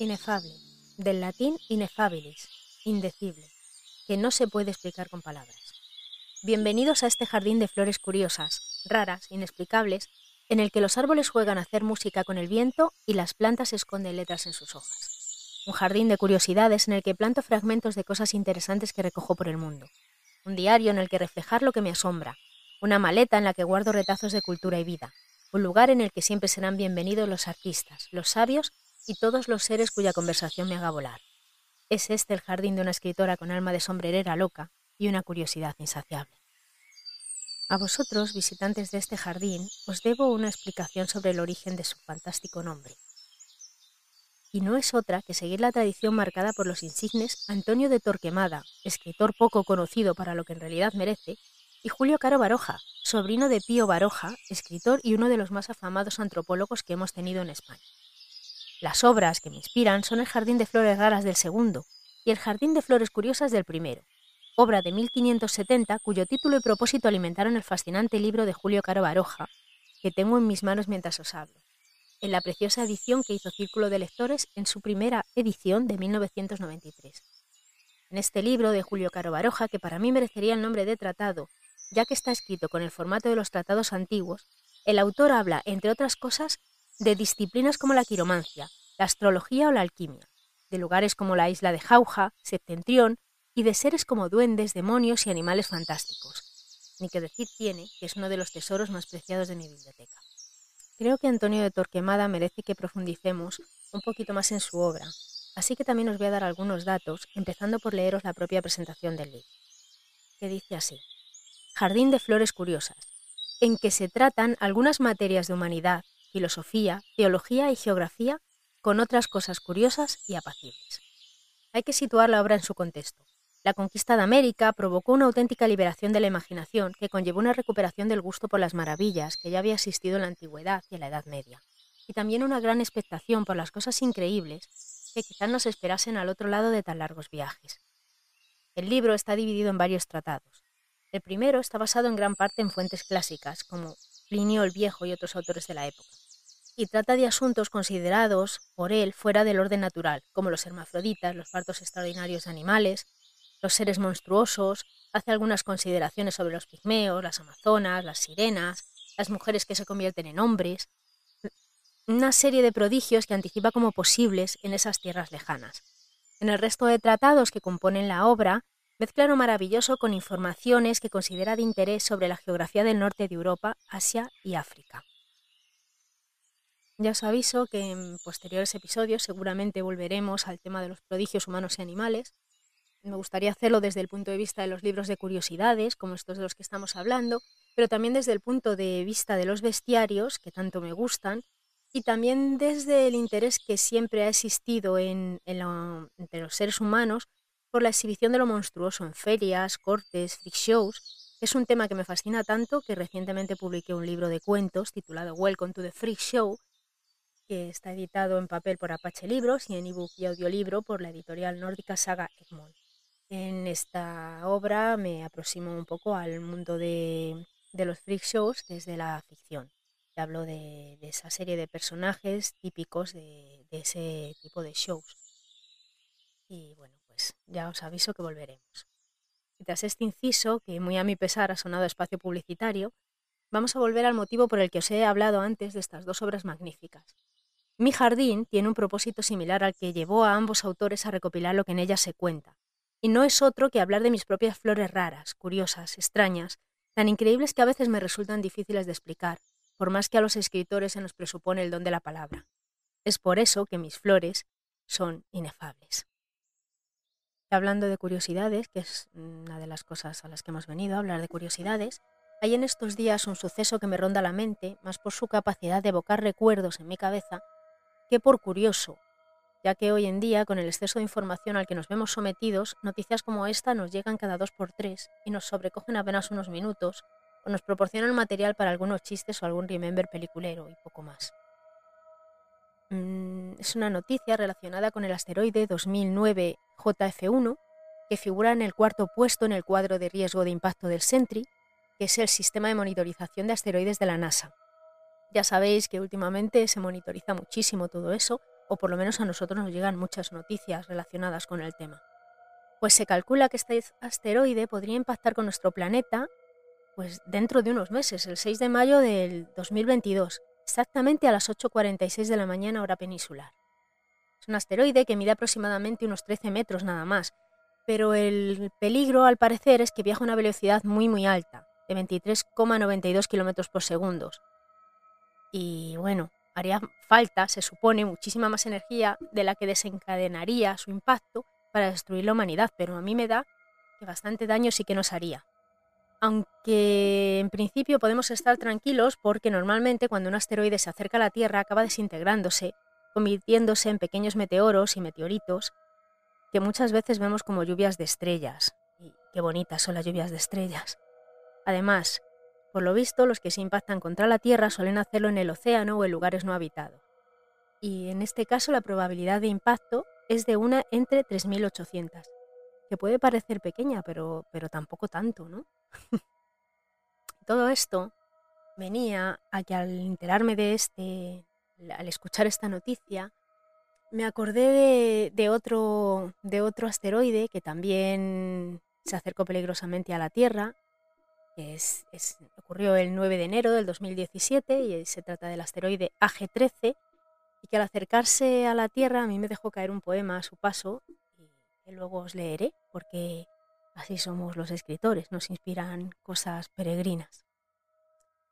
Inefable, del latín inefabilis, indecible, que no se puede explicar con palabras. Bienvenidos a este jardín de flores curiosas, raras, inexplicables, en el que los árboles juegan a hacer música con el viento y las plantas esconden letras en sus hojas. Un jardín de curiosidades en el que planto fragmentos de cosas interesantes que recojo por el mundo. Un diario en el que reflejar lo que me asombra. Una maleta en la que guardo retazos de cultura y vida. Un lugar en el que siempre serán bienvenidos los artistas, los sabios y todos los seres cuya conversación me haga volar. Es este el jardín de una escritora con alma de sombrerera loca y una curiosidad insaciable. A vosotros, visitantes de este jardín, os debo una explicación sobre el origen de su fantástico nombre. Y no es otra que seguir la tradición marcada por los insignes Antonio de Torquemada, escritor poco conocido para lo que en realidad merece, y Julio Caro Baroja, sobrino de Pío Baroja, escritor y uno de los más afamados antropólogos que hemos tenido en España. Las obras que me inspiran son el Jardín de Flores Raras del segundo y el Jardín de Flores Curiosas del primero, obra de 1570 cuyo título y propósito alimentaron el fascinante libro de Julio Caro Baroja, que tengo en mis manos mientras os hablo, en la preciosa edición que hizo Círculo de Lectores en su primera edición de 1993. En este libro de Julio Caro Baroja, que para mí merecería el nombre de tratado, ya que está escrito con el formato de los tratados antiguos, el autor habla, entre otras cosas, de disciplinas como la quiromancia, la astrología o la alquimia, de lugares como la isla de Jauja, Septentrión, y de seres como duendes, demonios y animales fantásticos. Ni que decir tiene que es uno de los tesoros más preciados de mi biblioteca. Creo que Antonio de Torquemada merece que profundicemos un poquito más en su obra, así que también os voy a dar algunos datos, empezando por leeros la propia presentación del libro, que dice así. Jardín de Flores Curiosas, en que se tratan algunas materias de humanidad, filosofía, teología y geografía con otras cosas curiosas y apacibles. Hay que situar la obra en su contexto. La conquista de América provocó una auténtica liberación de la imaginación que conllevó una recuperación del gusto por las maravillas que ya había existido en la antigüedad y en la Edad Media, y también una gran expectación por las cosas increíbles que quizás nos esperasen al otro lado de tan largos viajes. El libro está dividido en varios tratados. El primero está basado en gran parte en fuentes clásicas, como Plinio el Viejo y otros autores de la época, y trata de asuntos considerados por él fuera del orden natural, como los hermafroditas, los partos extraordinarios de animales, los seres monstruosos, hace algunas consideraciones sobre los pigmeos, las amazonas, las sirenas, las mujeres que se convierten en hombres, una serie de prodigios que anticipa como posibles en esas tierras lejanas. En el resto de tratados que componen la obra, mezcla lo maravilloso con informaciones que considera de interés sobre la geografía del norte de Europa, Asia y África. Ya os aviso que en posteriores episodios seguramente volveremos al tema de los prodigios humanos y animales. Me gustaría hacerlo desde el punto de vista de los libros de curiosidades, como estos de los que estamos hablando, pero también desde el punto de vista de los bestiarios, que tanto me gustan, y también desde el interés que siempre ha existido en, entre los seres humanos por la exhibición de lo monstruoso en ferias, cortes, freak shows. Es un tema que me fascina tanto que recientemente publiqué un libro de cuentos titulado Welcome to the Freak Show, que está editado en papel por Apache Libros y en ebook y audiolibro por la editorial nórdica Saga Egmont. En esta obra me aproximo un poco al mundo de, los freak shows desde la ficción. hablo de, esa serie de personajes típicos de, de ese tipo de shows. Y bueno, ya os aviso que volveremos. Y tras este inciso, que muy a mi pesar ha sonado espacio publicitario, vamos a volver al motivo por el que os he hablado antes de estas dos obras magníficas. Mi jardín tiene un propósito similar al que llevó a ambos autores a recopilar lo que en ella se cuenta, y no es otro que hablar de mis propias flores raras, curiosas, extrañas, tan increíbles que a veces me resultan difíciles de explicar, por más que a los escritores se nos presupone el don de la palabra. Es por eso que mis flores son inefables hablando de curiosidades, que es una de las cosas a las que hemos venido, a hablar de curiosidades, hay en estos días un suceso que me ronda la mente, más por su capacidad de evocar recuerdos en mi cabeza, que por curioso, ya que hoy en día, con el exceso de información al que nos vemos sometidos, noticias como esta nos llegan cada dos por tres y nos sobrecogen apenas unos minutos, o nos proporcionan material para algunos chistes o algún remember peliculero y poco más. Mm, es una noticia relacionada con el asteroide 2009 JF1, que figura en el cuarto puesto en el cuadro de riesgo de impacto del SENTRI, que es el sistema de monitorización de asteroides de la NASA. Ya sabéis que últimamente se monitoriza muchísimo todo eso, o por lo menos a nosotros nos llegan muchas noticias relacionadas con el tema. Pues se calcula que este asteroide podría impactar con nuestro planeta pues dentro de unos meses, el 6 de mayo del 2022, exactamente a las 8.46 de la mañana hora peninsular. Es un asteroide que mide aproximadamente unos 13 metros nada más, pero el peligro al parecer es que viaja a una velocidad muy muy alta, de 23,92 km por segundo. Y bueno, haría falta, se supone, muchísima más energía de la que desencadenaría su impacto para destruir la humanidad, pero a mí me da que bastante daño sí que nos haría. Aunque en principio podemos estar tranquilos porque normalmente cuando un asteroide se acerca a la Tierra acaba desintegrándose, convirtiéndose en pequeños meteoros y meteoritos que muchas veces vemos como lluvias de estrellas. Y qué bonitas son las lluvias de estrellas. Además, por lo visto, los que se impactan contra la Tierra suelen hacerlo en el océano o en lugares no habitados. Y en este caso la probabilidad de impacto es de una entre 3.800, que puede parecer pequeña, pero, pero tampoco tanto, ¿no? Todo esto venía a que al enterarme de este, al escuchar esta noticia, me acordé de, otro, de otro asteroide que también se acercó peligrosamente a la Tierra. Es, ocurrió el 9 de enero del 2017 y se trata del asteroide AG13 y que al acercarse a la Tierra a mí me dejó caer un poema a su paso y que luego os leeré porque así somos los escritores, nos inspiran cosas peregrinas.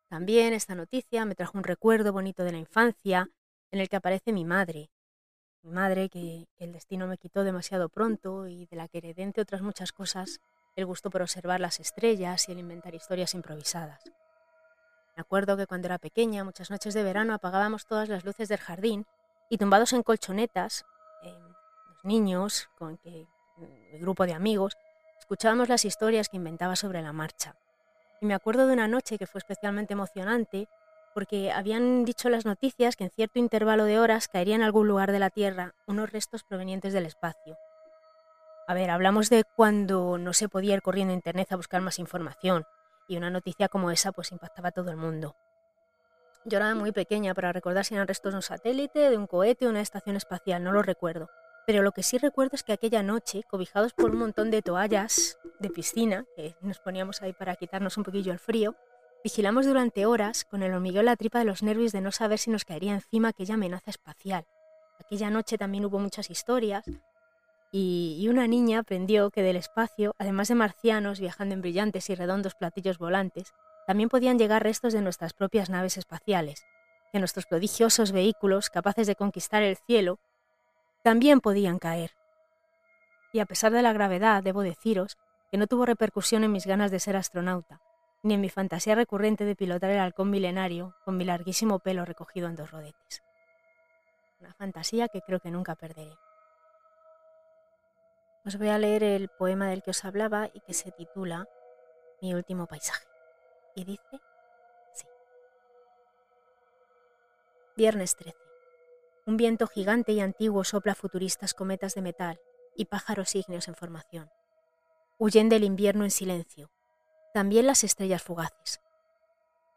También esta noticia me trajo un recuerdo bonito de la infancia en el que aparece mi madre, mi madre que, el destino me quitó demasiado pronto y de la que heredé, entre otras muchas cosas, el gusto por observar las estrellas y el inventar historias improvisadas. Me acuerdo que cuando era pequeña, muchas noches de verano apagábamos todas las luces del jardín y tumbados en colchonetas, los niños, con que, el grupo de amigos, escuchábamos las historias que inventaba sobre la marcha. Y me acuerdo de una noche que fue especialmente emocionante porque habían dicho las noticias que en cierto intervalo de horas caería en algún lugar de la Tierra unos restos provenientes del espacio. A ver, hablamos de cuando no se podía ir corriendo a Internet a buscar más información, y una noticia como esa pues impactaba a todo el mundo. Yo era muy pequeña para recordar si eran restos de un satélite, de un cohete o una estación espacial, no lo recuerdo. Pero lo que sí recuerdo es que aquella noche, cobijados por un montón de toallas de piscina, que nos poníamos ahí para quitarnos un poquillo el frío, Vigilamos durante horas con el hormigueo en la tripa de los nervios de no saber si nos caería encima aquella amenaza espacial. Aquella noche también hubo muchas historias y, una niña aprendió que del espacio, además de marcianos viajando en brillantes y redondos platillos volantes, también podían llegar restos de nuestras propias naves espaciales, que nuestros prodigiosos vehículos, capaces de conquistar el cielo, también podían caer. Y a pesar de la gravedad, debo deciros que no tuvo repercusión en mis ganas de ser astronauta, ni en mi fantasía recurrente de pilotar el halcón milenario con mi larguísimo pelo recogido en dos rodetes. Una fantasía que creo que nunca perderé. Os voy a leer el poema del que os hablaba y que se titula Mi último paisaje. Y dice sí. Viernes 13. Un viento gigante y antiguo sopla futuristas cometas de metal y pájaros ígneos en formación. Huyen del invierno en silencio, también las estrellas fugaces.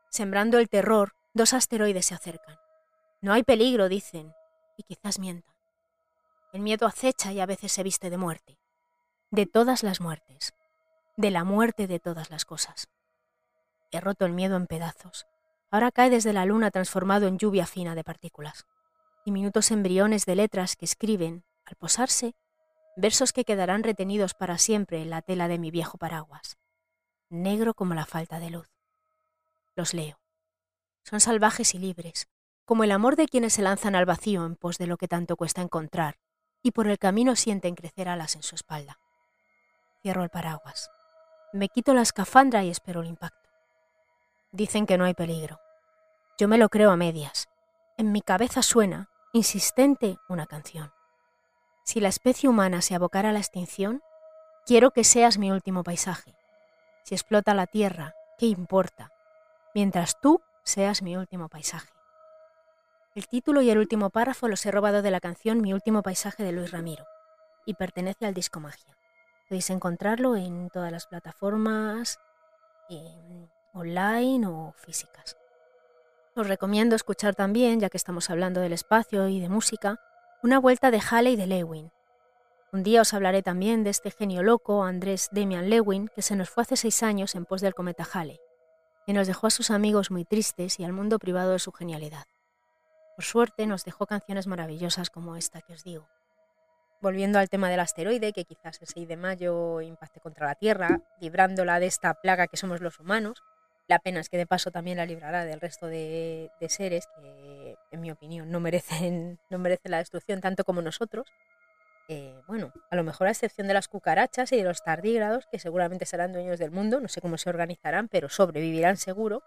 Sembrando el terror, dos asteroides se acercan. No hay peligro, dicen, y quizás mientan. El miedo acecha y a veces se viste de muerte. De todas las muertes. De la muerte de todas las cosas. He roto el miedo en pedazos. Ahora cae desde la luna transformado en lluvia fina de partículas. Diminutos embriones de letras que escriben, al posarse, versos que quedarán retenidos para siempre en la tela de mi viejo paraguas negro como la falta de luz. Los leo. Son salvajes y libres, como el amor de quienes se lanzan al vacío en pos de lo que tanto cuesta encontrar, y por el camino sienten crecer alas en su espalda. Cierro el paraguas. Me quito la escafandra y espero el impacto. Dicen que no hay peligro. Yo me lo creo a medias. En mi cabeza suena, insistente, una canción. Si la especie humana se abocara a la extinción, quiero que seas mi último paisaje, si explota la tierra, ¿qué importa? Mientras tú seas mi último paisaje. El título y el último párrafo los he robado de la canción Mi último paisaje de Luis Ramiro y pertenece al disco Magia. Podéis encontrarlo en todas las plataformas online o físicas. Os recomiendo escuchar también, ya que estamos hablando del espacio y de música, Una vuelta de Halley de Lewin. Un día os hablaré también de este genio loco, Andrés Damian Lewin, que se nos fue hace seis años en pos del cometa Halley, y nos dejó a sus amigos muy tristes y al mundo privado de su genialidad. Por suerte nos dejó canciones maravillosas como esta que os digo. Volviendo al tema del asteroide, que quizás el 6 de mayo impacte contra la Tierra, librándola de esta plaga que somos los humanos, la pena es que de paso también la librará del resto de, seres que, en mi opinión, no merecen, no merecen la destrucción tanto como nosotros. Eh, bueno, a lo mejor a excepción de las cucarachas y de los tardígrados, que seguramente serán dueños del mundo, no sé cómo se organizarán, pero sobrevivirán seguro.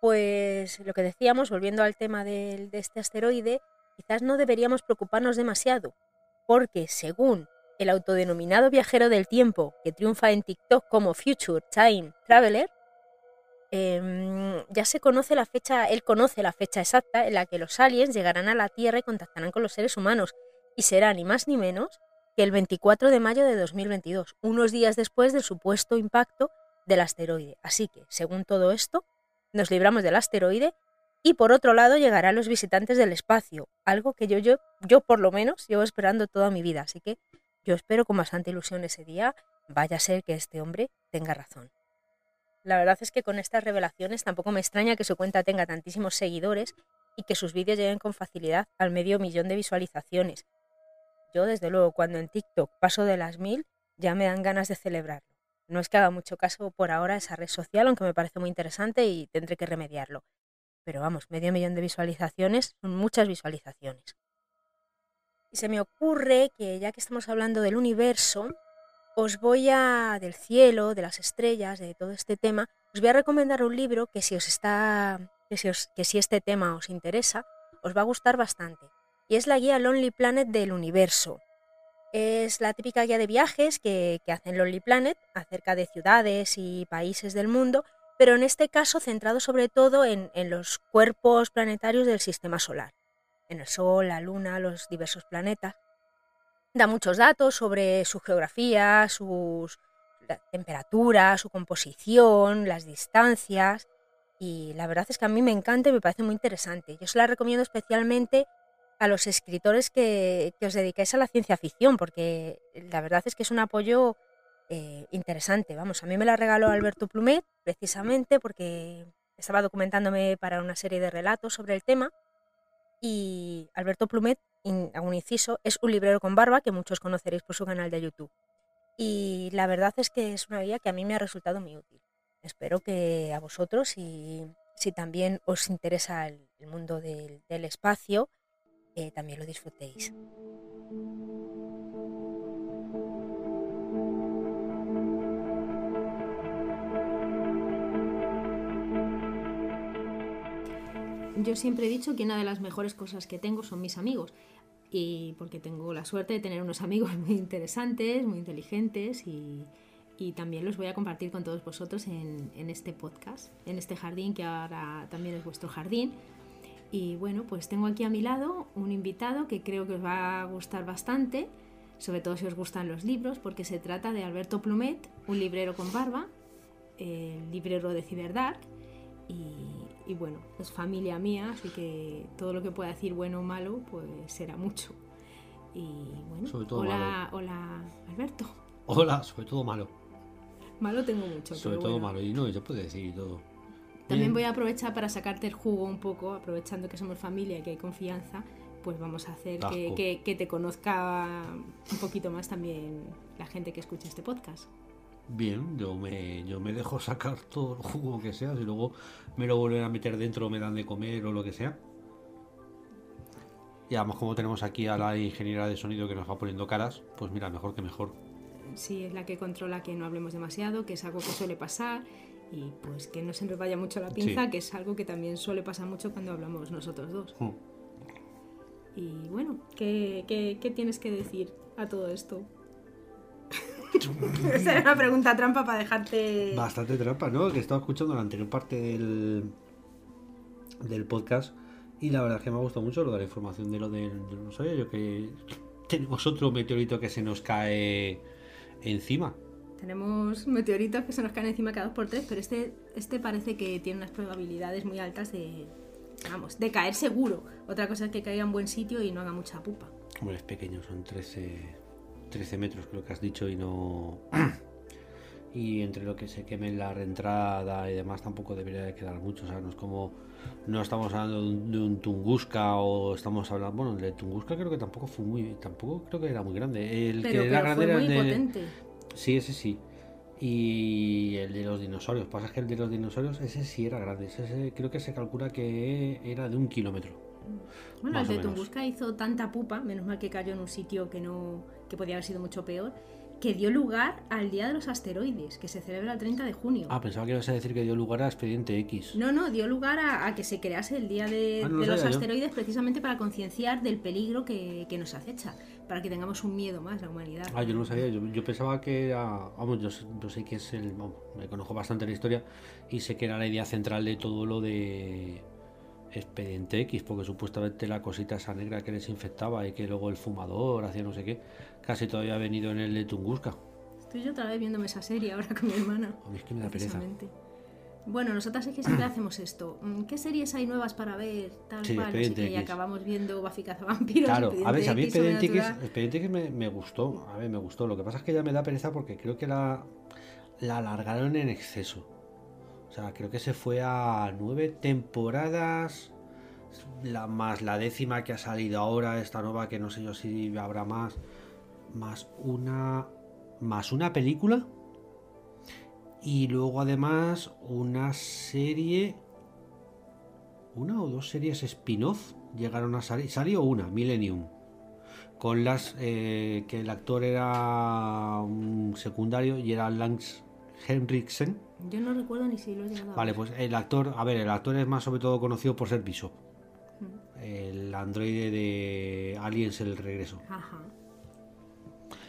Pues lo que decíamos, volviendo al tema de este asteroide, quizás no deberíamos preocuparnos demasiado, porque según el autodenominado viajero del tiempo que triunfa en TikTok como Future Time Traveler, em, ya se conoce la fecha, él conoce la fecha exacta en la que los aliens llegarán a la Tierra y contactarán con los seres humanos, y será ni más ni menos que el 24 de mayo de 2022, unos días después del supuesto impacto del asteroide. Así que, según todo esto, nos libramos del asteroide y por otro lado llegarán los visitantes del espacio, algo que yo, yo, yo por lo menos llevo esperando toda mi vida, así que yo espero con bastante ilusión ese día, vaya a ser que este hombre tenga razón. La verdad es que con estas revelaciones tampoco me extraña que su cuenta tenga tantísimos seguidores y que sus vídeos lleguen con facilidad al medio millón de visualizaciones. Yo, desde luego, cuando en TikTok paso de las mil, ya me dan ganas de celebrarlo. No es que haga mucho caso por ahora a esa red social, aunque me parece muy interesante y tendré que remediarlo pero vamos, medio millón de visualizaciones son muchas visualizaciones. Y se me ocurre que ya que estamos hablando del universo, os voy a del cielo, de las estrellas, de todo este tema, os voy a recomendar un libro que si os está que si, si este tema os interesa, os va a gustar bastante. Y es la guía Lonely Planet del universo. Es la típica guía de viajes que, que hacen Lonely Planet acerca de ciudades y países del mundo pero en este caso centrado sobre todo en, los cuerpos planetarios del sistema solar, en el Sol, la Luna, los diversos planetas. Da muchos datos sobre su geografía, su temperatura, su composición, las distancias, y la verdad es que a mí me encanta y me parece muy interesante. Yo se la recomiendo especialmente a los escritores que, que os dedicáis a la ciencia ficción, porque la verdad es que es un apoyo eh, interesante. Vamos, a mí me la regaló Alberto Plumet precisamente porque estaba documentándome para una serie de relatos sobre el tema y Alberto Plumet, hago un inciso, es un librero con barba que muchos conoceréis por su canal de YouTube. Y la verdad es que es una guía que a mí me ha resultado muy útil. Espero que a vosotros, si, si también os interesa el, mundo del, espacio, eh, también lo disfrutéis. Yo siempre he dicho que una de las mejores cosas que tengo son mis amigos. Y porque tengo la suerte de tener unos amigos muy interesantes, muy inteligentes y, también los voy a compartir con todos vosotros en, este podcast, en este jardín que ahora también es vuestro jardín. Y bueno, pues tengo aquí a mi lado un invitado que creo que os va a gustar bastante, sobre todo si os gustan los libros, porque se trata de Alberto Plumet, un librero con barba, el librero de Ciberdark. Y y bueno, es familia mía, así que todo lo que pueda decir bueno o malo, pues será mucho. Y bueno, hola, hola Alberto. Hola, sobre todo malo. Malo tengo mucho. Sobre todo malo, y no, se puede decir todo. También voy a aprovechar para sacarte el jugo un poco, aprovechando que somos familia y que hay confianza, pues vamos a hacer que, que te conozca un poquito más también la gente que escucha este podcast. Bien, yo me, yo me dejo sacar todo el jugo que sea, si luego me lo vuelven a meter dentro, me dan de comer o lo que sea. Y además como tenemos aquí a la ingeniera de sonido que nos va poniendo caras, pues mira, mejor que mejor. Sí, es la que controla que no hablemos demasiado, que es algo que suele pasar y pues que no se nos vaya mucho la pinza, que es algo que también suele pasar mucho cuando hablamos nosotros dos. Mm. Y bueno, ¿qué, qué tienes que decir a todo esto? Esa era una pregunta trampa para dejarte. Bastante trampa, ¿no? Que estaba escuchando la anterior parte del, del podcast y la verdad es que me ha gustado mucho lo de la información de lo del. No sabía yo que tenemos otro meteorito que se nos cae encima. Tenemos meteoritos que se nos caen encima cada dos por tres, pero este, este parece que tiene unas probabilidades muy altas de, vamos, de caer seguro. Otra cosa es que caiga en buen sitio y no haga mucha pupa. Hombre, es pequeño, son 13, 13 metros, creo que has dicho, y no. y entre lo que se queme la reentrada y demás tampoco debería de quedar mucho, o sea, no es como no estamos hablando de un, de un Tunguska o estamos hablando, bueno, el de Tunguska creo que tampoco fue muy, tampoco creo que era muy grande, el Pero, que era grande era muy de, potente. sí, ese sí, y el de los dinosaurios, pasa que el de los dinosaurios ese sí era grande, ese, creo que se calcula que era de un kilómetro, Bueno, el de. Tunguska hizo tanta pupa, menos mal que cayó en un sitio que no que podía haber sido mucho peor, que dio lugar al Día de los Asteroides, que se celebra el 30 de junio. ah, pensaba que ibas a decir que dio lugar a Expediente X, No, no, dio lugar a, a que se crease el Día de, Ah, no lo de los yo. Asteroides precisamente para concienciar del peligro que, que nos acecha, para que tengamos un miedo más la humanidad. Ah, yo no lo sabía, yo, yo pensaba que era, vamos, yo, sé- yo sé que es el, vamos, me conozco bastante la historia y sé que era la idea central de todo lo de Expediente X, porque supuestamente la cosita esa negra que les infectaba y que luego el fumador hacía no sé qué, casi todavía ha venido en el de Tunguska. Estoy yo otra vez viéndome esa serie ahora con mi hermana. A mí es que me da pereza. Bueno, nosotras es que siempre hacemos esto. Mm, ¿Qué series hay nuevas para ver? Tal Sí, cual, no sé Expediente qué, y acabamos viendo Buffy Cazavampiros. Claro, a ver, a mí Expediente X. Expediente X me, me gustó, a ver, me gustó. Lo que pasa es que ya me da pereza porque creo que la, la alargaron en exceso. O sea, creo que se fue a nueve temporadas, la, más la décima que ha salido ahora, esta nueva que no sé yo si habrá más, más una, más una película y luego además una serie una o dos series spin-off llegaron a salir. Salió una, Millennium. Con las eh, que el actor era un secundario y era Lance Henriksen. Yo no recuerdo ni si lo he llegado Vale, pues el actor, a ver, el actor es más sobre todo conocido por ser Bishop. Mm. El androide de Aliens el regreso. Ajá.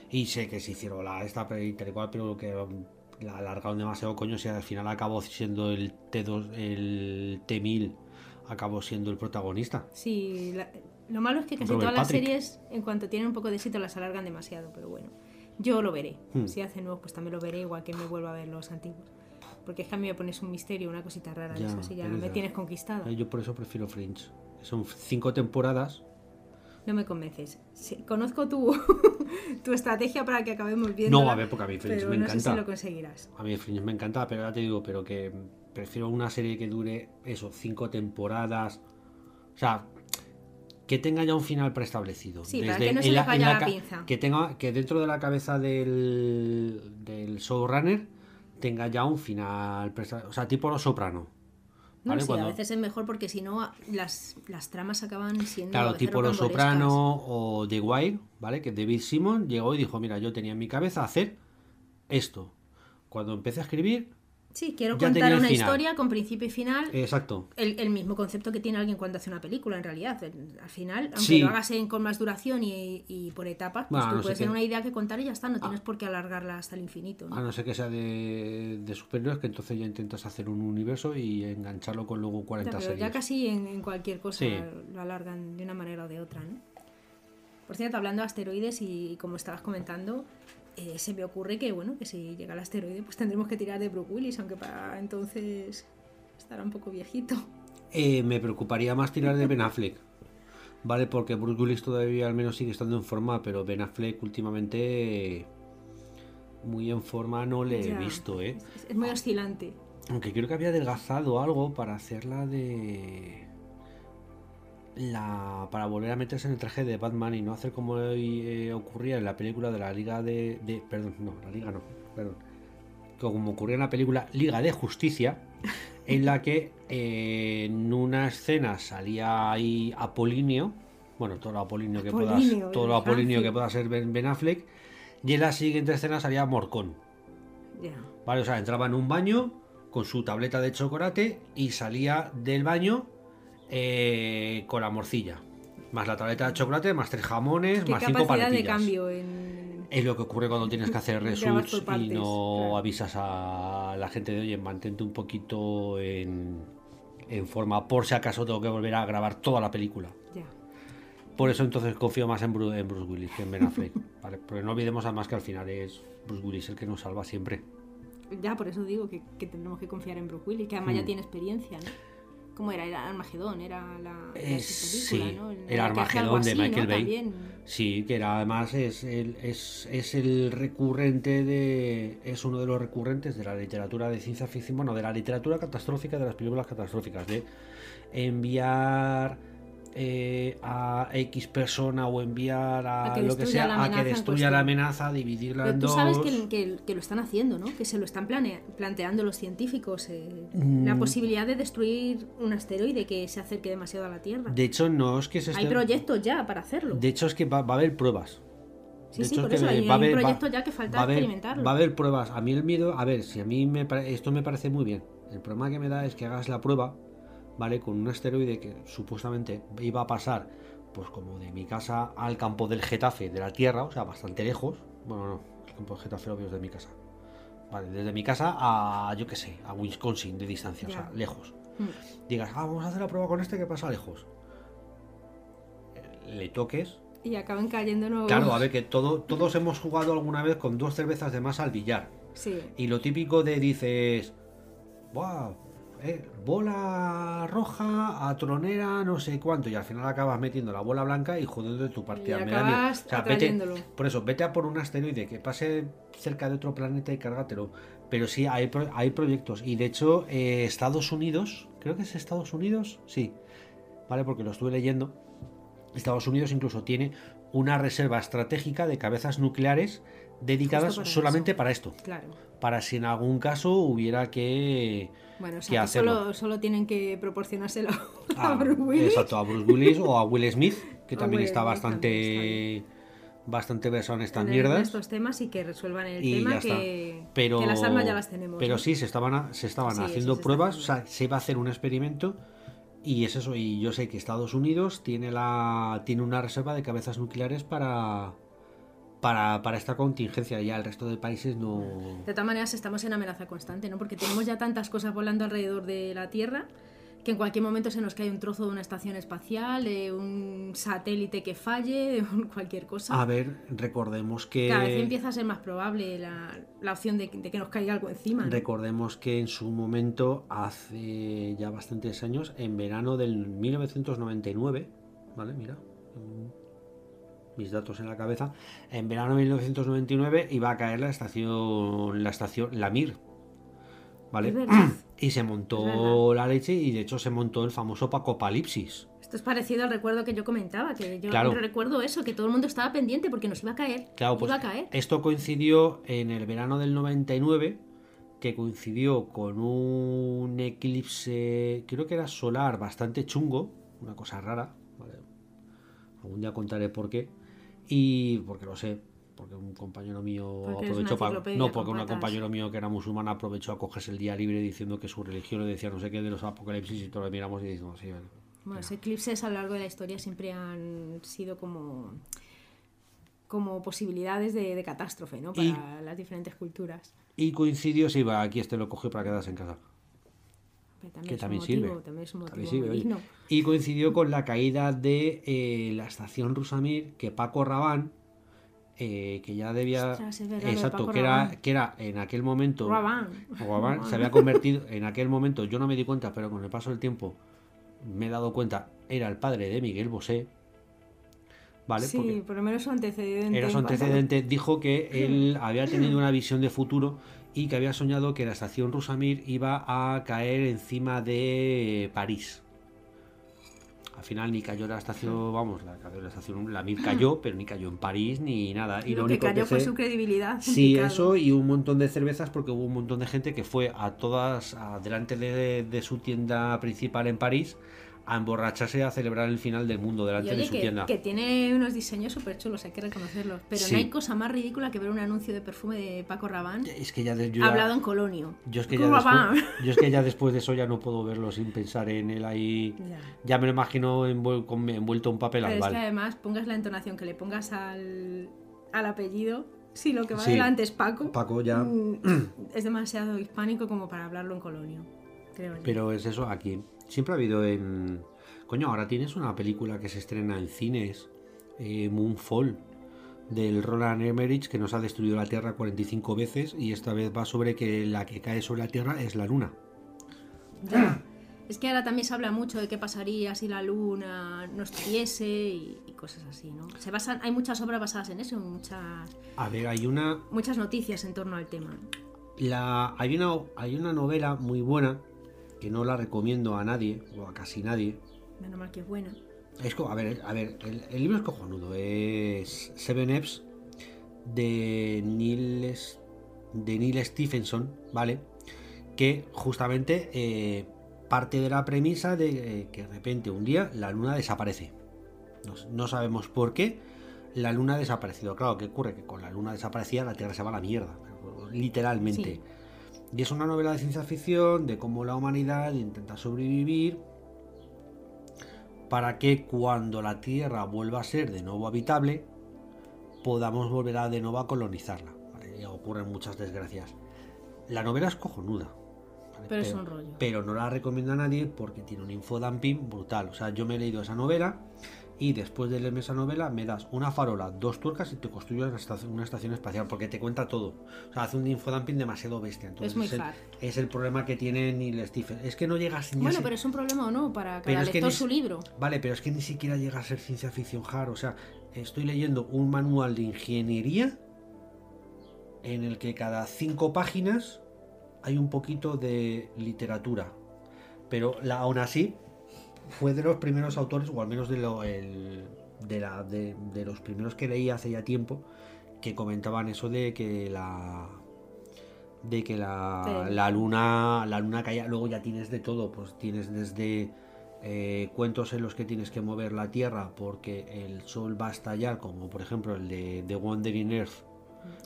Y sé que se hicieron la esta y tal y cual, pero que la alargaron demasiado coño y al final acabó siendo el T2, el T1000 acabó siendo el protagonista. Sí, la- lo malo es que casi Robert todas las series, en cuanto tienen un poco de éxito, las alargan demasiado, pero bueno. Yo lo veré. Hmm. Si hacen nuevos, pues también lo veré, igual que me vuelva a ver los antiguos. Porque es que a mí me pones un misterio, una cosita rara de esas y ya me ya. tienes conquistada. Eh, Yo por eso prefiero Fringe. Son cinco temporadas. No me convences. Sí, conozco tu, tu estrategia para que acabemos viendo. No, a ver, porque a mí Fringe me no sé encanta. si lo conseguirás. A mí Fringe me encanta, pero ya te digo, pero que prefiero una serie que dure eso, cinco temporadas. O sea, que tenga ya un final preestablecido. Sí, para que no se le en vaya la pinza. Que tenga, que dentro de la cabeza del, del showrunner tenga ya un final. presta- O sea, tipo Los Soprano. No, ¿vale? sí, Cuando- a veces es mejor porque si no las, las tramas acaban siendo. Claro, tipo Los. Soprano o The Wire, ¿vale? Que David Simon llegó y dijo, mira, yo tenía en mi cabeza hacer esto. Cuando empecé a escribir, Sí, quiero Ya contar una historia con principio y final. exacto. El, el mismo concepto que tiene alguien cuando hace una película, en realidad. El- al final, aunque Sí. lo hagas en- con más duración y, y por etapas, pues Bueno, tú no puedes tener una idea que contar y ya está. No Ah. tienes por qué alargarla hasta el infinito. ¿no? A no ser que sea de, de superhéroes, que entonces ya intentas hacer un universo y engancharlo con luego Ya, 40 pero series. ya casi en, en cualquier cosa Sí. lo alargan de una manera o de otra, ¿no? Por cierto, hablando de asteroides y como estabas comentando, eh, se me ocurre que, bueno, que si llega el asteroide, pues tendremos que tirar de Brooke Willis, aunque para entonces estará un poco viejito. Eh, me preocuparía más tirar de Ben Affleck. Vale, porque Bruce Willis todavía al menos sigue estando en forma, pero Ben Affleck últimamente muy en forma no le he visto, ¿eh? Es, es muy oscilante. Aunque creo que había adelgazado algo para hacerla de. La. para volver a meterse en el traje de Batman y no hacer como eh, ocurría en la película de la Liga de, de- Perdón, no, la Liga no, perdón. Como ocurría en la película Liga de Justicia, en la que eh, en una escena salía ahí Apolinio. Bueno, todo lo Apolinio que pueda Apolinio, todo lo Apolinio que pueda ser Ben, Ben Affleck. Y en la siguiente escena salía Morcón. Ya. Vale, o sea, entraba en un baño con su tableta de chocolate y salía del baño eh, con la morcilla. Más la tableta de chocolate, más tres jamones, ¿Qué más cinco de paletillas. cambio en... Es lo que ocurre cuando tienes que hacer partes, y no claro. avisas a la gente de oye, mantente un poquito en, en forma por si acaso tengo que volver a grabar toda la película. Ya. Por eso entonces confío más en, Bru- en Bruce Willis que en Ben Affleck. ¿vale? Porque no olvidemos además que al final es Bruce Willis el que nos salva siempre. Ya, por eso digo que, que tendremos que confiar en Brooke Willis, que además ya Hmm. tiene experiencia, ¿no? ¿Cómo era? Era Armagedón, era la, Eh, película, sí, ¿no? el Armagedón de así, ¿no? Michael Bay. También. Sí, que era, además es el, es, es el recurrente de. Es uno de los recurrentes de la literatura de ciencia ficción, bueno, de la literatura catastrófica, de las películas catastróficas, de enviar eh, a X persona o enviar a, lo que sea a que en destruya la amenaza, dividirla Pero en tú dos. sabes que, que- que lo están haciendo, ¿no? Que se lo están planea- planteando los científicos. eh, Mm. La posibilidad de destruir un asteroide que se acerque demasiado a la Tierra. De hecho, no es que se Hay esté- proyectos ya para hacerlo. De hecho, es que va, va a haber pruebas. sí, sí, por es eso hay, va a hay haber- un va- proyecto ya que falta va a haber- experimentarlo. Va a haber pruebas. A mí el miedo, a ver, si a mí me esto me parece muy bien. El problema que me da es que hagas la prueba, ¿vale? Con un asteroide que supuestamente iba a pasar, pues como de mi casa al campo del Getafe de la Tierra, o sea, bastante lejos. Bueno, no, el campo del Getafe obvio es de mi casa. Vale, desde mi casa a, yo qué sé, a Wisconsin de distancia, o sea, lejos. Mm. Digas, ah, vamos a hacer la prueba con este que pasa lejos. Le toques, Y acaban cayendo nuevos. Claro, a ver, que todo, todos hemos jugado alguna vez con dos cervezas de más al billar. Sí. Y lo típico de dices, ¡Buah! Eh, bola roja a tronera, no sé cuánto. Y al final acabas metiendo la bola blanca y jodiendo tu partida. Y Me da miedo. acabas vete, atrayéndolo. por eso, vete a por un asteroide que pase cerca de otro planeta y cárgatelo. Pero sí, hay, pro- hay proyectos. Y de hecho, eh, Estados Unidos, creo que es Estados Unidos, sí. ¿Vale? Porque lo estuve leyendo. Estados Unidos incluso tiene una reserva estratégica de cabezas nucleares dedicadas para solamente eso. para esto. Claro. Para si en algún caso hubiera que... Bueno, o sea, que hacerlo. solo, solo tienen que proporcionárselo a a- Bruce Willis. Exacto, a Bruce Willis o a Will Smith, que también está bastante... Bastante versado en estas en mierdas. estos temas y que resuelvan el y tema que, Pero, que las armas ya las tenemos. Pero ¿no? sí, se estaban, a- se estaban Sí, haciendo se pruebas, o sea, se va a hacer un experimento y es eso. Y yo sé que Estados Unidos tiene, la, tiene una reserva de cabezas nucleares para, para, para esta contingencia. Ya el resto de países no. De todas maneras, estamos en amenaza constante, ¿no? Porque tenemos ya tantas cosas volando alrededor de la Tierra que en cualquier momento se nos cae un trozo de una estación espacial, de un satélite que falle, cualquier cosa. A ver, recordemos que. Cada vez empieza a ser más probable la, la opción de, de que nos caiga algo encima. ¿no? Recordemos que en su momento, hace ya bastantes años, en verano del 1999, ¿vale? Mira, mis datos en la cabeza, en verano de 1999 iba a caer la estación, la estación, la Mir, ¿vale? Y se montó la leche y de hecho se montó el famoso Pacopalipsis. Esto es parecido al recuerdo que yo comentaba, que yo Claro. recuerdo eso, que todo el mundo estaba pendiente porque nos iba a caer. Claro, pues iba a caer. esto coincidió en el verano del 99, que coincidió con un eclipse, creo que era solar, bastante chungo, una cosa rara. ¿vale? Algún día contaré por qué. Y porque lo sé, porque un compañero mío Porque aprovechó para. No, porque un compañero mío que era musulmán aprovechó a cogerse el día libre diciendo que su religión le decía no sé qué de los apocalipsis y todos lo miramos y decimos, sí, vale. Bueno, los eclipses a lo largo de la historia siempre han sido como, como posibilidades de, de catástrofe, ¿no? Para Y- las diferentes culturas. Y coincidió, sí, va, aquí este lo cogió para quedarse en casa. Pero también que es también un motivo, sirve. También es un sirve. Y coincidió con la caída de eh, la estación Rusamir, que Paco Rabán, eh, que ya debía. Ostras, exacto, que era, que era en aquel momento. Rabán. Rabán se había convertido en aquel momento, yo no me di cuenta, pero con el paso del tiempo me he dado cuenta, era el padre de Miguel Bosé. ¿Vale? sí, Porque por lo menos su antecedente. era su antecedente, dijo que él había tenido una visión de futuro y que había soñado que la estación Rusamir iba a caer encima de París. Al final ni cayó la estación, vamos, la, la estación, la Mir cayó, pero ni cayó en París ni nada. Y Lo lo que único cayó que fue se- su credibilidad. Sí, eso y un montón de cervezas porque hubo un montón de gente que fue a todas, a delante de, de su tienda principal en París, a emborracharse y a celebrar el final del mundo Y delante de su que, tienda. que tiene unos diseños súper chulos, hay que reconocerlos. Pero Sí. no hay cosa más ridícula que ver un anuncio de perfume de Paco Rabanne Es que ya de- yo ya- hablado en Colonio. Yo es, que ya después, yo es que ya después de eso ya no puedo verlo sin pensar en él ahí. Ya. Ya me lo imagino envuelto en un papel Pero es que albal. además pongas la entonación que le pongas al, al apellido, si lo que va Sí. delante es Paco, Paco ya. mm, es demasiado hispánico como para hablarlo en Colonio. Creo. Pero es eso, aquí. Siempre ha habido en. Coño, ahora tienes una película que se estrena en cines, eh, Moonfall, del Roland Emmerich, que nos ha destruido la Tierra 45 veces y esta vez va sobre que la que cae sobre la Tierra es la Luna. Ya. Es que ahora también se habla mucho de qué pasaría si la luna no estuviese y, y cosas así, ¿no? Se basan, hay muchas obras basadas en eso, muchas, A ver, hay una, muchas noticias en torno al tema. la, hay una, hay una novela muy buena que no la recomiendo a nadie o a casi nadie. Menos mal que es buena. Es a ver, a ver, el, el libro es cojonudo. Es Seven Eps de Neil, de Neil Stephenson, ¿vale? Que justamente eh, parte de la premisa de eh, que de repente un día la luna desaparece. No, no sabemos por qué la luna ha desaparecido. Claro, ¿qué ocurre? Que con la luna desaparecida la Tierra se va a la mierda, literalmente. Sí. Y es una novela de ciencia ficción de cómo la humanidad intenta sobrevivir para que cuando la Tierra vuelva a ser de nuevo habitable, podamos volver a de nuevo a colonizarla. ¿vale? Y ocurren muchas desgracias. La novela es cojonuda. ¿vale? Pero es un rollo. Pero no la recomiendo a nadie porque tiene un infodumping brutal. O sea, yo me he leído esa novela y después de leerme esa novela me das una farola, dos tuercas y te construyes una estación, una estación espacial porque te cuenta todo. O sea, hace un infodumping demasiado bestia. Entonces, Es muy el, hard. es el problema que tiene Neil Stephen. Es que no llegas ni a Bueno, pero es un problema o no para cada es que lector ni- su libro. Vale, pero es que ni siquiera llega a ser ciencia ficción hard. O sea, estoy leyendo un manual de ingeniería en el que cada cinco páginas hay un poquito de literatura. Pero la, aún así, fue de los primeros autores, o al menos de, lo- el- de, la, de, de los primeros que leí hace ya tiempo, que comentaban eso de que la de que la, Sí. la luna la luna caía luego ya tienes de todo pues tienes desde eh, cuentos en los que tienes que mover la tierra porque el sol va a estallar como por ejemplo el de, de Wandering Earth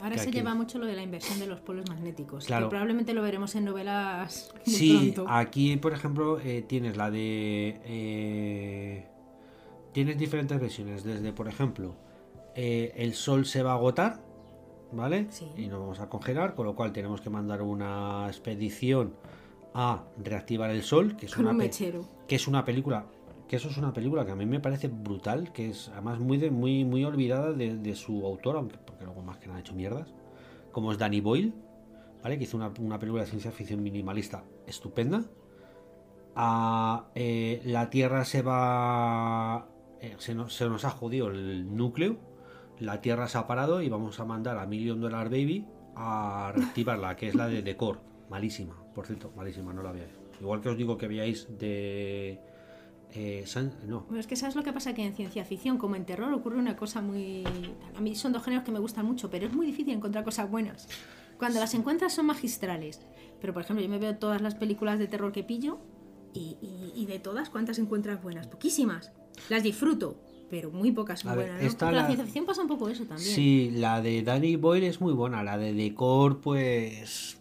Ahora se aquí- lleva mucho lo de la inversión de los polos magnéticos. Claro. Que probablemente lo veremos en novelas muy Sí, pronto. aquí por ejemplo eh, tienes la de... eh, tienes diferentes versiones, desde por ejemplo eh, el sol se va a agotar, ¿vale? Sí. Y nos vamos a congelar, con lo cual tenemos que mandar una expedición a reactivar el sol, que es Con una un que es una película que eso es una película que a mí me parece brutal que es además muy de, muy muy olvidada de, de su autor aunque porque luego más que nada ha hecho mierdas como es Danny Boyle vale que hizo una, una película de ciencia ficción minimalista estupenda. Ah, eh, la tierra se va eh, se, nos, se nos ha jodido el núcleo la tierra se ha parado y vamos a mandar a Million Dollar Baby a reactivarla que es la de Decor malísima por cierto malísima no la veáis. Igual que os digo que veáis de eh, San- no Bueno, es que sabes lo que pasa que en ciencia ficción como en terror ocurre una cosa muy... A mí son dos géneros que me gustan mucho, pero es muy difícil encontrar cosas buenas. Cuando las encuentras son magistrales. Pero por ejemplo, yo me veo todas las películas de terror que pillo y, y- y de todas, ¿cuántas encuentras buenas? Poquísimas. Las disfruto, pero muy pocas son ver, buenas. ¿no? la- la ciencia ficción pasa un poco eso también. Sí, la de Danny Boyle es muy buena. La de Decor, pues.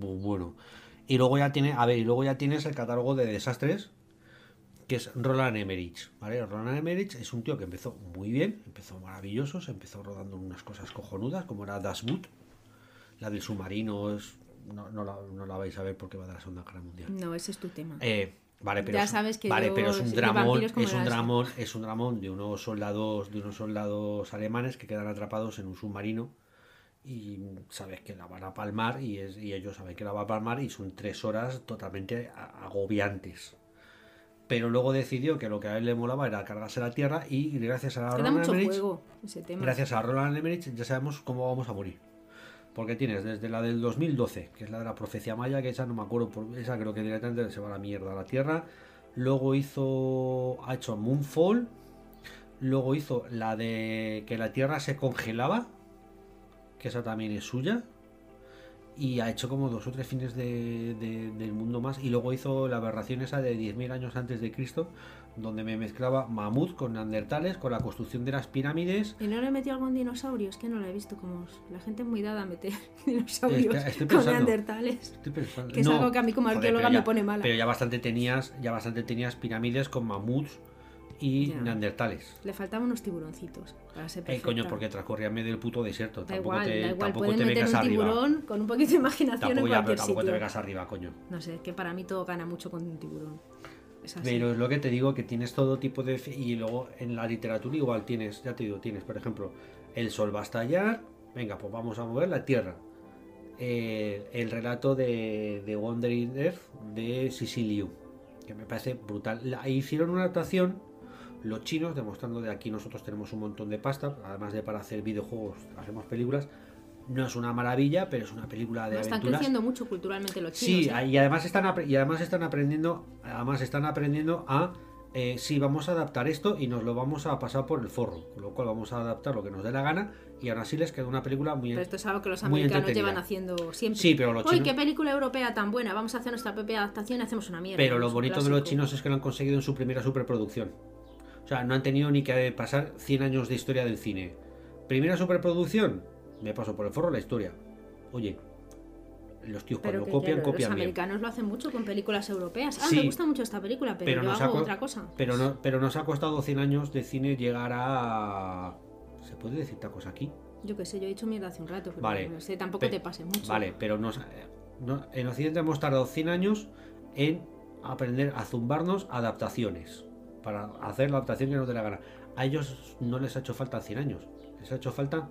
Bu- Bueno. Y luego ya tiene. A ver, y luego ya tienes el catálogo de desastres. Que es Roland Emmerich. ¿Vale? Roland Emmerich es un tío que empezó muy bien, empezó maravilloso, se empezó rodando unas cosas cojonudas, como era Das Boot. La del submarino es. No, no la, no la vais a ver porque va dar la Segunda Guerra Mundial. No, ese es tu tema. Eh, vale, pero Ya es, sabes que vale, yo pero es un de dramón, es un dramón, es un dramón de unos soldados, de unos soldados alemanes que quedan atrapados en un submarino y sabes que la van a palmar y, es, y ellos saben que la van a palmar y son tres horas totalmente agobiantes. Pero luego decidió que lo que a él le molaba era cargarse la tierra y gracias a Roland Emmerich, gracias a Roland Emmerich ya sabemos cómo vamos a morir. Porque tienes desde la del 2012, que es la de la profecía maya, que esa no me acuerdo, por, esa creo que directamente se va a la mierda a la Tierra. Luego hizo, ha hecho Moonfall. Luego hizo la de que la Tierra se congelaba, que esa también es suya. Y ha hecho como dos o tres fines de- de- del mundo más. Y luego hizo la aberración esa de 10.000 años antes de Cristo, donde me mezclaba mamut con neandertales, con la construcción de las pirámides. ¿Y no le metió algún dinosaurio? Es que no lo he visto como... La gente es muy dada a meter dinosaurios con neandertales. Estoy pensando- Que es algo que a mí como arqueóloga me pone mala. Pero ya bastante tenías, ya bastante tenías pirámides con mamuts y Ya. neandertales. Le faltaban unos tiburoncitos para ser perfecta. coño, porque transcurría medio del puto desierto. Da tampoco igual, te, da igual. tampoco Pueden te meter vengas un arriba. tiburón con un poquito de imaginación Tampoco, en ya, pero cualquier tampoco te vengas arriba, coño. No sé, es que para mí todo gana mucho con un tiburón. Es así. Pero es lo que te digo, que tienes todo tipo de... Y luego en la literatura igual tienes, ya te digo, tienes, por ejemplo, el sol va a estallar, venga, pues vamos a mover la tierra. eh, el relato de, de Wandering Earth de Sicilio, que me parece brutal. La, hicieron una adaptación los chinos, demostrando de aquí nosotros tenemos un montón de pasta, además de para hacer videojuegos, hacemos películas. No es una maravilla, pero es una película de No, están aventuras. creciendo mucho culturalmente los Sí, chinos. ¿eh? y además están y además están aprendiendo, además están aprendiendo a eh, sí, vamos a adaptar esto y nos lo vamos a pasar por el forro, con lo cual vamos a adaptar lo que nos dé la gana y aún así les queda una película muy Pero esto es algo que los americanos llevan haciendo siempre. Sí, pero los Uy, chinos- qué película europea tan buena. Vamos a hacer nuestra propia adaptación y hacemos una mierda. Pero lo bonito de los chinos es que lo han conseguido en su primera superproducción. O sea, no han tenido ni que pasar 100 años de historia del cine. Primera superproducción, me paso por el forro la historia. Oye, los tíos Pero cuando que, copian, claro, copian los bien. americanos lo hacen mucho con películas europeas. Ah, Sí. me gusta mucho esta película, pero, Pero yo nos, hago otra cosa. pero, no, pero nos ha costado 100 años de cine llegar a... ¿Se puede decir tacos aquí? Yo qué sé, yo he dicho mierda hace un rato, pero Vale. no sé, tampoco te pases mucho. Vale, pero nos, no- en Occidente hemos tardado 100 años en aprender a zumbarnos adaptaciones. Para hacer la adaptación que nos dé la gana. A ellos no les ha hecho falta 100 años. Les ha hecho falta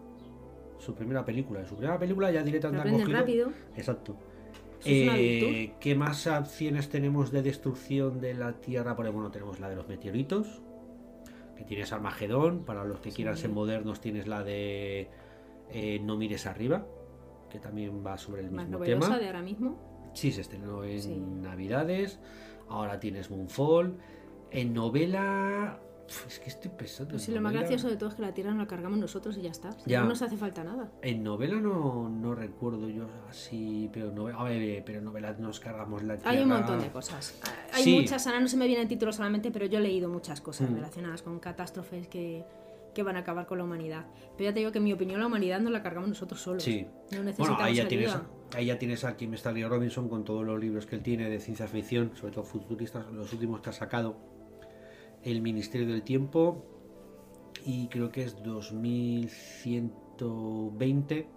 su primera película. En su primera película ya directamente han cogido... rápido. Exacto. Eh. ¿Qué más opciones tenemos de destrucción de la Tierra? Por bueno, tenemos la de los meteoritos, que tienes Armagedón, para los que quieran ser modernos tienes la de eh, No mires arriba, que también va sobre el Más mismo tema. de ahora mismo. Sí, se estrenó en Sí. Navidades, ahora tienes Moonfall. En novela... Es que estoy pensando... Pues lo más gracioso de todo es que la tierra nos la cargamos nosotros y ya está. Ya. No nos hace falta nada. En novela no, no recuerdo yo así, pero novela, a ver, pero en novela nos cargamos la tierra. Hay un montón de cosas. Hay Sí. muchas, ahora no se me viene el título solamente, pero yo he leído muchas cosas Mm. relacionadas con catástrofes que, que van a acabar con la humanidad. Pero ya te digo que en mi opinión la humanidad nos la cargamos nosotros solos. Sí. No necesitamos Bueno, ahí ya, tienes, ahí ya tienes a Kim Stanley Robinson con todos los libros que él tiene de ciencia ficción, sobre todo futuristas, los últimos que ha sacado. El Ministerio del Tiempo y creo que es 2120,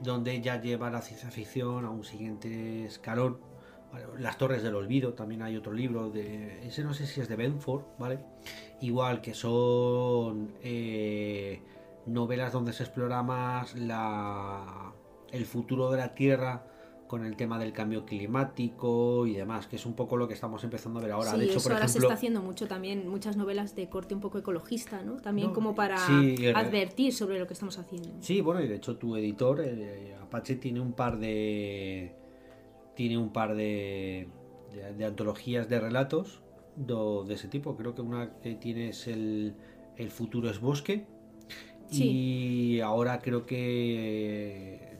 donde ya lleva la ciencia ficción a un siguiente escalón. Las Torres del Olvido, también hay otro libro de. Ese no sé si es de Benford, ¿vale? Igual que son eh, novelas donde se explora más la, el futuro de la Tierra con el tema del cambio climático y demás, que es un poco lo que estamos empezando a ver ahora. Sí, de hecho, eso por ahora se está haciendo mucho también, muchas novelas de corte un poco ecologista, ¿no? También No, como para sí, eh, advertir sobre lo que estamos haciendo. Sí, bueno, y de hecho tu editor, eh, Apache, tiene un par de. Tiene un par de, de, de antologías de relatos do- de ese tipo. Creo que una que tiene es el, el futuro es bosque. Y ahora creo que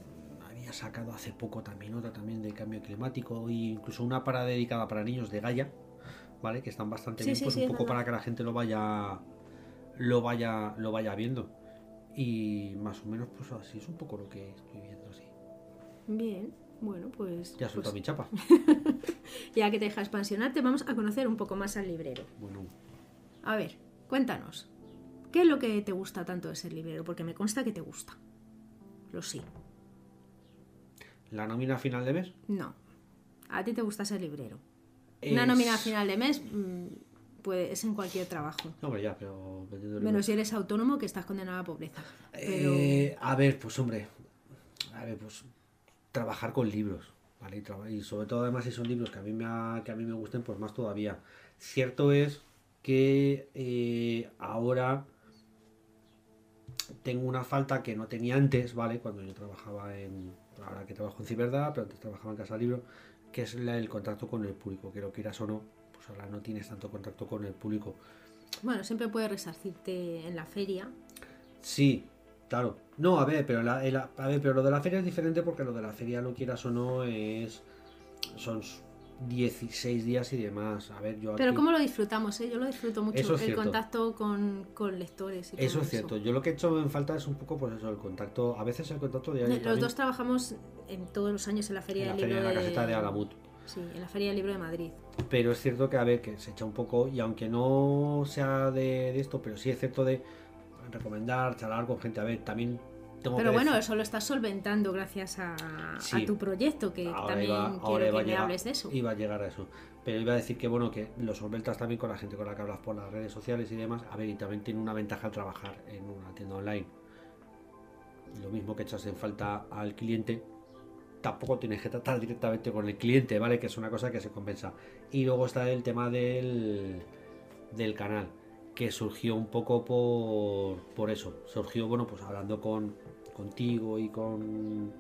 había sacado hace poco también otra también de cambio climático e incluso una para dedicada para niños de Gaia, ¿vale? Que están bastante Sí, bien, sí, pues sí, un poco para que la gente lo vaya lo vaya lo vaya viendo. Y más o menos pues así es un poco lo que estoy viendo, sí. Bien, bueno, pues, Ya suelto pues mi chapa. ya que te deja expansionarte, vamos a conocer un poco más al librero. Bueno, A ver, cuéntanos. ¿Qué es lo que te gusta tanto de ser librero? Porque me consta que te gusta. Lo sí. La nómina final de mes. No. A ti te gusta ser librero. Una nómina final de mes mm, pues, es en cualquier trabajo. No, hombre, ya, pero Menos si eres autónomo que estás condenado a la pobreza. Pero Eh, a ver, pues hombre, a ver, pues trabajar con libros, ¿vale? Y sobre todo además si son libros que a mí me ha- que a mí me gusten, pues más todavía. Cierto es que eh, ahora tengo una falta que no tenía antes, ¿vale? Cuando yo trabajaba en, ahora que trabajo en Ciberdad, pero antes trabajaba en Casa Libro, que es la- el contacto con el público. Que quieras o no, pues ahora no tienes tanto contacto con el público. bueno, siempre puedes resarcirte en la feria. Sí, claro. No, a ver, pero la, el- a ver, pero lo de la feria es diferente porque lo de la feria, lo quieras o no, es son 16 días y demás. A ver, yo Pero aquí- cómo lo disfrutamos, ¿eh? Yo lo disfruto mucho, Eso es el cierto. contacto con, con lectores. Y todo Eso es cierto. Yo lo que he hecho en falta es un poco, pues eso, el contacto. A veces el contacto diario. Los también, dos trabajamos en todos los años en la feria en la del feria, libro en la de caseta de Alamut. Sí, en la feria del libro de Madrid. Pero es cierto que, a ver, que se echa un poco, y aunque no sea de, de esto, pero sí es cierto de recomendar, charlar con gente. A ver, también tengo Pero bueno, eso lo estás solventando gracias a, tu proyecto, que Ahora también iba- quiero que me llegar- hables de eso. Iba a llegar a eso. Pero iba a decir que bueno, que lo solventas también con la gente con la que hablas por las redes sociales y demás. A ver, y también tiene una ventaja al trabajar en una tienda online. Lo mismo que echas en falta al cliente, tampoco tienes que tratar directamente con el cliente, ¿vale? Que es una cosa que se compensa. Y luego está el tema del, del canal, que surgió un poco por, por eso. Surgió, bueno, pues hablando con, contigo y con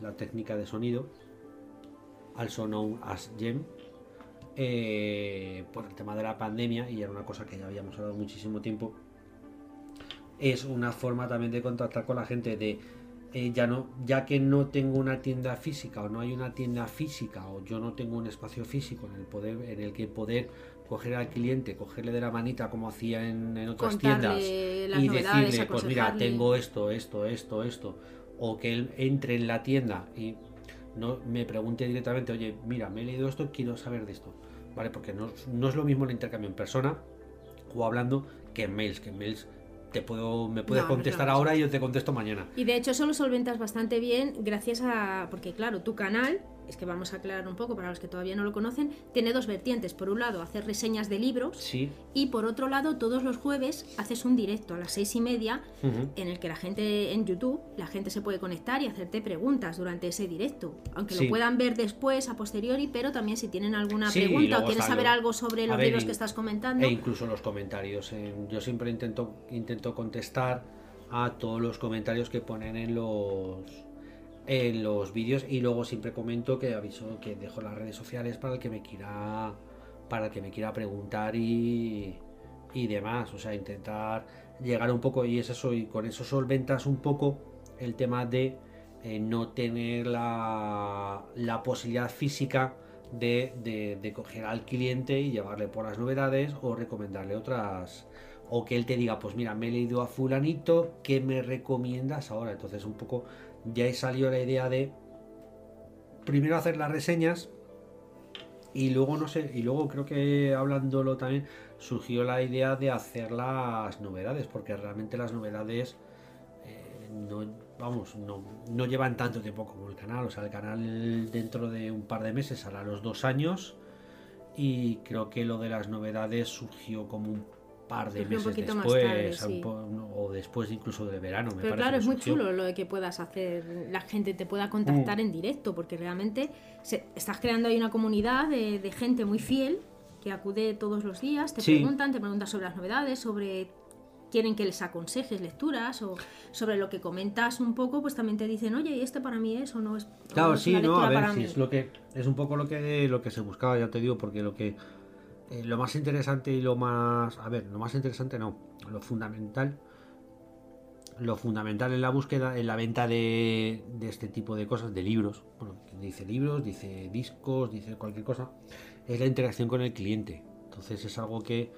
la técnica de sonido, also known as Gem, eh, por el tema de la pandemia, y era una cosa que ya habíamos hablado muchísimo tiempo, es una forma también de contactar con la gente de eh, ya no ya que no tengo una tienda física o no hay una tienda física o yo no tengo un espacio físico en el poder en el que poder coger al cliente cogerle de la manita como hacía en, en otras Contarle tiendas y decirle pues mira tengo esto esto esto esto. O que él entre en la tienda y no me pregunte directamente oye mira me he leído esto quiero saber de esto vale porque no, no es lo mismo el intercambio en persona o hablando que en mails que en mails te puedo me puedes No, contestar ahora y yo te contesto mañana. Y de hecho eso lo solventas bastante bien gracias a... Porque claro, tu canal, es que vamos a aclarar un poco para los que todavía no lo conocen, tiene dos vertientes. Por un lado, hacer reseñas de libros sí y por otro lado, todos los jueves haces un directo a las seis y media en el que la gente en YouTube, la gente se puede conectar y hacerte preguntas durante ese directo. Aunque Sí. lo puedan ver después, a posteriori, pero también si tienen alguna Sí, pregunta o quieren saber algo sobre los ver, libros que estás comentando. E incluso los comentarios. eh, yo siempre intento, intento contestar a todos los comentarios que ponen en los en los vídeos y luego siempre comento que aviso que dejo las redes sociales para el que me quiera para el que me quiera preguntar y, y demás. O sea, intentar llegar un poco y es eso y con eso solventas un poco el tema de eh, no tener la, la posibilidad física de, de- de coger al cliente y llevarle por las novedades o recomendarle otras o que él te diga pues mira me he leído a fulanito ¿qué me recomiendas ahora? entonces un poco ya ahí salió la idea de primero hacer las reseñas y luego no sé y luego creo que hablándolo también surgió la idea de hacer las novedades porque realmente las novedades eh, no vamos no, no llevan tanto tiempo como el canal. O sea el canal dentro de un par de meses hará los dos años y creo que lo de las novedades surgió como un par de meses después tarde, sí. o después incluso de verano me Pero claro, es muy surgió. chulo lo de que puedas hacer, la gente te pueda contactar Mm. en directo, porque realmente se- estás creando ahí una comunidad de, de gente muy fiel que acude todos los días, te Sí. preguntan, te preguntan sobre las novedades, sobre quieren que les aconsejes lecturas o sobre lo que comentas un poco, pues también te dicen, oye, ¿y este para mí es o no es? no Claro, es sí, una no, a ver, mí?". es lo que es un poco lo que lo que se buscaba, ya te digo, porque lo que eh, lo más interesante y lo más, a ver, lo más interesante no, lo fundamental lo fundamental en la búsqueda, en la venta de, de este tipo de cosas, de libros, bueno, dice libros, dice discos, dice cualquier cosa, es la interacción con el cliente. Entonces es algo que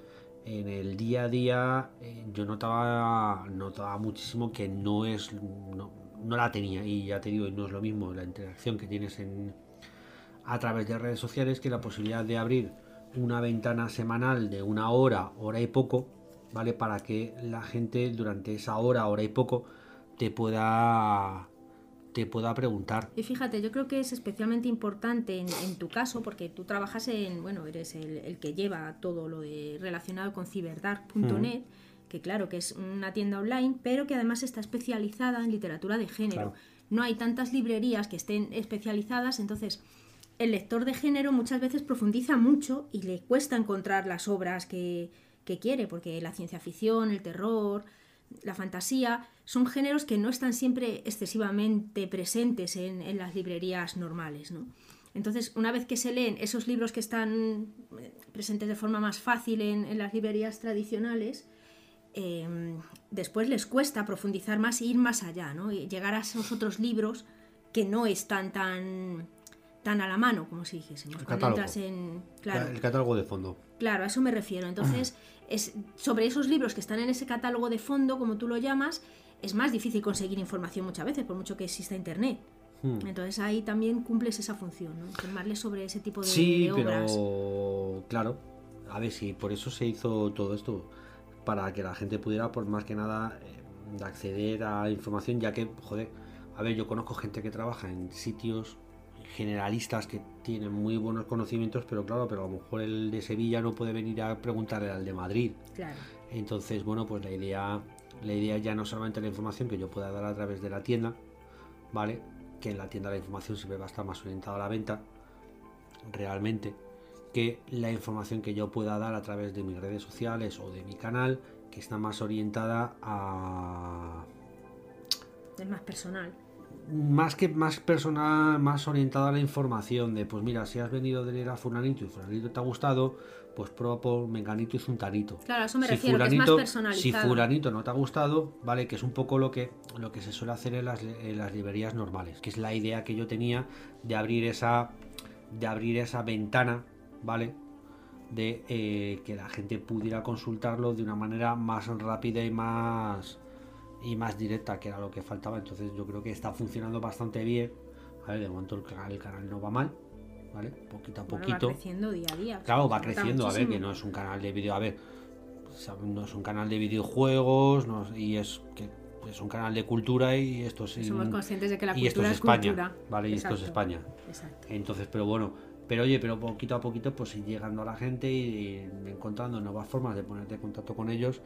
en el día a día eh, yo notaba, notaba muchísimo que no es, no, no la tenía y ya te digo, no es lo mismo la interacción que tienes en, a través de redes sociales que la posibilidad de abrir una ventana semanal de una hora, hora y poco, ¿vale? Para que la gente durante esa hora, hora y poco, te pueda te pueda preguntar. Y fíjate, yo creo que es especialmente importante en, en tu caso, porque tú trabajas en, bueno, eres el, el que lleva todo lo de relacionado con ciberdark.net, que claro que es una tienda online, pero que además está especializada en literatura de género. Claro. No hay tantas librerías que estén especializadas, entonces el lector de género muchas veces profundiza mucho y le cuesta encontrar las obras que, que quiere, porque la ciencia ficción, el terror, la fantasía, son géneros que no están siempre excesivamente presentes en, en las librerías normales. ¿no? Entonces, una vez que se leen esos libros que están eh, presentes de forma más fácil en, en las librerías tradicionales, eh, después les cuesta profundizar más e ir más allá, ¿no? y llegar a esos otros libros que no están tan, tan a la mano, como si dijésemos. El Cuando entras en. Claro, El catálogo de fondo. Claro, a eso me refiero. Entonces, es, sobre esos libros que están en ese catálogo de fondo, como tú lo llamas, es más difícil conseguir información muchas veces, por mucho que exista Internet. Hmm. Entonces ahí también cumples esa función, ¿no? Informarles sobre ese tipo de, Sí, de obras. pero claro, a ver si por eso se hizo todo esto, para que la gente pudiera, por más que nada, eh, acceder a información, ya que, joder, a ver, yo conozco gente que trabaja en sitios generalistas que tienen muy buenos conocimientos, pero claro, pero a lo mejor el de Sevilla no puede venir a preguntarle al de Madrid. Claro. Entonces, bueno, pues la idea, la idea ya no solamente la información que yo pueda dar a través de la tienda, ¿vale? que en la tienda la información siempre va a estar más orientada a la venta, realmente, que la información que yo pueda dar a través de mis redes sociales o de mi canal, que está más orientada a... Es más personal. Más que más personal, más orientada a la información de, pues mira, si has venido de leer a Fulanito y Fulanito te ha gustado, pues prueba por Menganito y Zuntanito. Claro, eso me si refiero, que es más fulanito, personalizado. si fulanito no te ha gustado, vale, que es un poco lo que, lo que se suele hacer en las, en las librerías normales, que es la idea que yo tenía de abrir esa, de abrir esa ventana, ¿vale? De eh, que la gente pudiera consultarlo de una manera más rápida y más y más directa, que era lo que faltaba. Entonces yo creo que está funcionando bastante bien. ¿vale? De momento el canal, el canal no va mal, ¿vale? Poquito a Bueno, poquito. va creciendo día a día. Claro, va creciendo, a ver, que muchísimo. no es un canal de vídeo, a ver, no es un canal de videojuegos, no y es que es un canal de cultura y esto es Somos conscientes de que la y esto cultura es es España, cultura. vale, y esto es España. Exacto. Entonces, pero bueno, pero oye, pero poquito a poquito pues ir llegando a la gente y encontrando nuevas formas de ponerte en contacto con ellos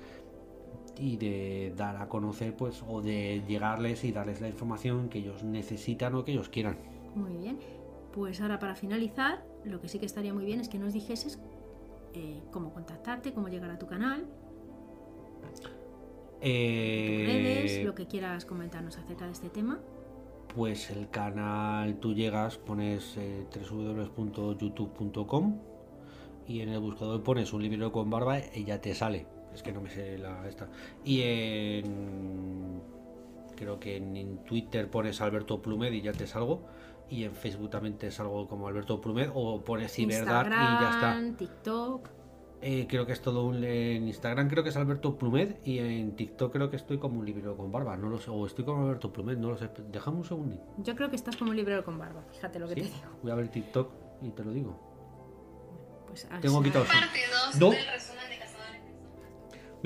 y de dar a conocer pues o de llegarles y darles la información que ellos necesitan o que ellos quieran. Muy bien. Pues ahora para finalizar, lo que sí que estaría muy bien es que nos dijeses eh, cómo contactarte, cómo llegar a tu canal, Eh, redes, lo que quieras comentarnos acerca de este tema. Pues el canal tú llegas, pones eh, www.youtube.com y en el buscador pones un libro con barba y ya te sale. Es que no me sé la esta. Y en creo que en, en Twitter pones Alberto Plumed y ya te salgo. Y en Facebook también te salgo como Alberto Plumed o pones Ciberdark y ya está. Instagram, TikTok. Eh, creo que es todo un, en Instagram creo que es Alberto Plumed y en TikTok creo que estoy como un libro con barba, no lo sé, o estoy como Alberto Plumed, no lo sé. Déjame un segundín. Yo creo que estás como un librero con barba, fíjate lo que ¿Sí? te digo. Voy a ver TikTok y te lo digo. Pues, Tengo así- quitado Parte 2 No. del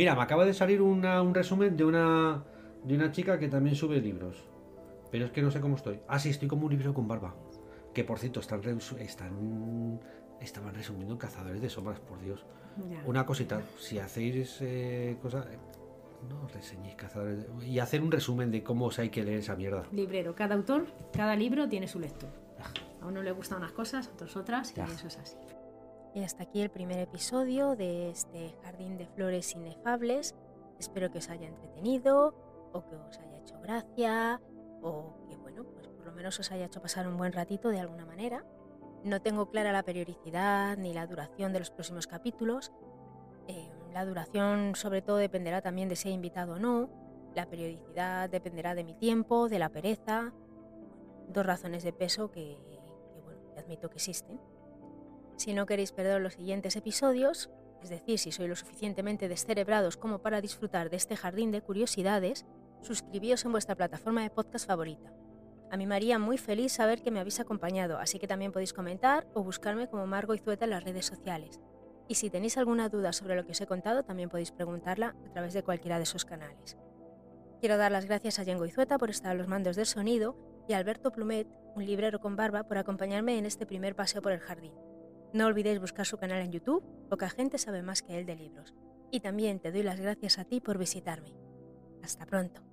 Mira, me acaba de salir una- un resumen de una de una chica que también sube libros. Pero es que no sé cómo estoy. Ah, sí, estoy como un libro con barba. Que por cierto, están, están estaban resumiendo Cazadores de Sombras, por Dios. Ya. Una cosita, si hacéis eh, cosas, no reseñéis Cazadores de... Y hacer un resumen de cómo os hay que leer esa mierda. Librero, cada autor, cada libro tiene su lector. A uno le gustan unas cosas, a otros otras, y Ya. eso es así. Y hasta aquí el primer episodio de este Jardín de Flores Inefables. Espero que os haya entretenido o que os haya hecho gracia o que, bueno, pues por lo menos os haya hecho pasar un buen ratito de alguna manera. No tengo clara la periodicidad ni la duración de los próximos capítulos. Eh, la duración sobre todo dependerá también de si he invitado o no. La periodicidad dependerá de mi tiempo, de la pereza. Dos razones de peso que, que, bueno, admito que existen. Si no queréis perder los siguientes episodios, es decir, si sois lo suficientemente descerebrados como para disfrutar de este jardín de curiosidades, suscribíos en vuestra plataforma de podcast favorita. A mí me haría muy feliz saber que me habéis acompañado, así que también podéis comentar o buscarme como Margo Izueta en las redes sociales. Y si tenéis alguna duda sobre lo que os he contado, también podéis preguntarla a través de cualquiera de esos canales. Quiero dar las gracias a Yengo Izueta por estar a los mandos del sonido y a Alberto Plumet, un librero con barba, por acompañarme en este primer paseo por el jardín. No olvidéis buscar su canal en YouTube, poca gente sabe más que él de libros. Y también te doy las gracias a ti por visitarme. Hasta pronto.